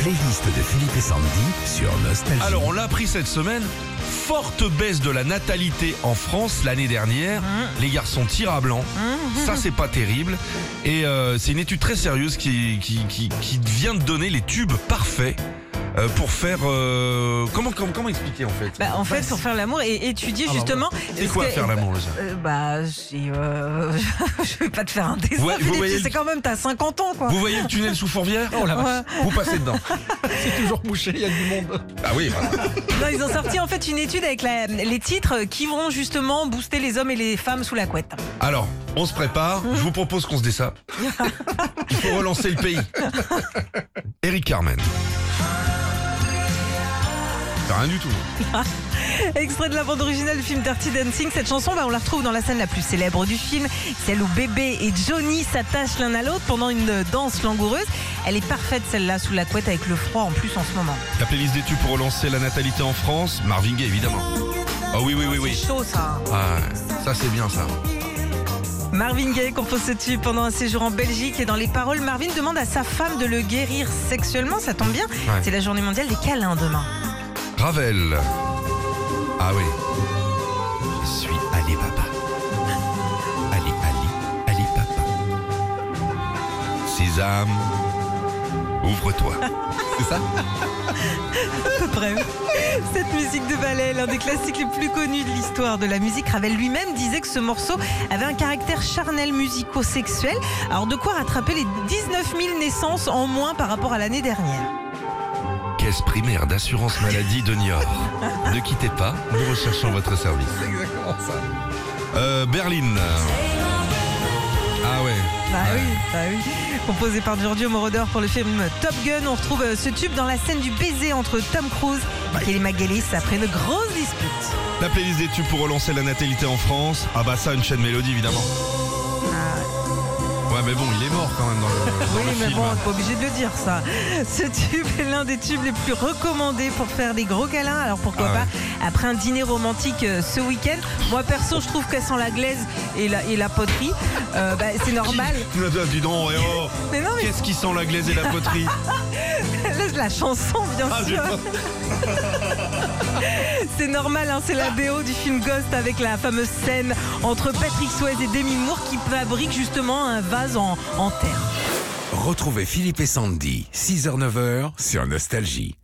playlist de Philippe et Sandy sur Nostalgie. Alors, on l'a appris cette semaine. Forte baisse de la natalité en France l'année dernière. Les garçons tirent à blanc. Ça, c'est pas terrible. Et euh, c'est une étude très sérieuse qui, qui, qui, qui vient de donner les tubes parfaits pour faire. euh, comment, comment, comment expliquer en fait Bah, en fait, pour faire l'amour et étudier Ah bah justement. C'est ce quoi que- faire l'amour déjà Euh, Bah, euh, je vais pas te faire un dessin. Ouais, Philippe, c'est quand même, t'as 50 ans, quoi. Vous voyez le tunnel sous Fourvière Oh la vache. Vous passez dedans. C'est toujours bouché, il y a du monde. Ah oui, voilà. Non, ils ont sorti en fait une étude avec la- les titres qui vont justement booster les hommes et les femmes sous la couette. Alors, on se prépare. Je vous propose qu'on se dessape. Il faut relancer le pays. Eric Carmen. Rien du tout. Extrait de la bande originale du film Dirty Dancing. Cette chanson, bah, on la retrouve dans la scène la plus célèbre du film, celle où bébé et Johnny s'attachent l'un à l'autre pendant une danse langoureuse. Elle est parfaite celle-là sous la couette avec le froid en plus en ce moment. La playlist des tubes pour relancer la natalité en France. Marvin Gaye, évidemment. Ah oui, oui, oui, oui. C'est chaud ça. Ah, ça c'est bien ça. Marvin Gaye compose ce tube pendant un séjour en Belgique et dans les paroles, Marvin demande à sa femme de le guérir sexuellement. Ça tombe bien. C'est la journée mondiale des câlins demain. Ravel. Ah oui. Je suis Ali Baba. Ali, Ali, Ali. Sésame, ouvre-toi. C'est ça À peu près. Cette musique de ballet l'un des classiques les plus connus de l'histoire de la musique. Ravel lui-même disait que ce morceau avait un caractère charnel musico-sexuel. Alors de quoi rattraper les 19 000 naissances en moins par rapport à l'année dernière? Caisse primaire d'assurance maladie de Niort. ne quittez pas, nous recherchons votre service. C'est exactement ça. Euh, Berlin. Ah ouais. Bah oui, bah oui. Composé par Giorgio Moroder pour le film Top Gun, on retrouve euh, ce tube dans la scène du baiser entre Tom Cruise et Kelly McGillis après une grosse dispute. La playlist des tubes pour relancer la natalité en France. Ah bah ça, une chaîne mélodie évidemment. Ouais mais bon, il est mort quand même dans le, dans Oui, le mais bon, on n'est pas obligé de le dire, ça. Ce tube est l'un des tubes les plus recommandés pour faire des gros câlins. Alors pourquoi Ah ouais. pas Après un dîner romantique euh, ce week-end, moi perso, je trouve qu'elle sent la glaise et la, et la poterie. Euh, bah, c'est normal. Dis donc, eh oh, Mais non, mais qu'est-ce qui sent la glaise et la poterie laisse la chanson, bien Ah, sûr. C'est normal, hein, c'est la BO du film Ghost avec la fameuse scène entre Patrick Swayze et Demi Moore qui fabrique justement un vase en, en terre. Retrouvez Philippe et Sandy, 6h-9h sur Nostalgie.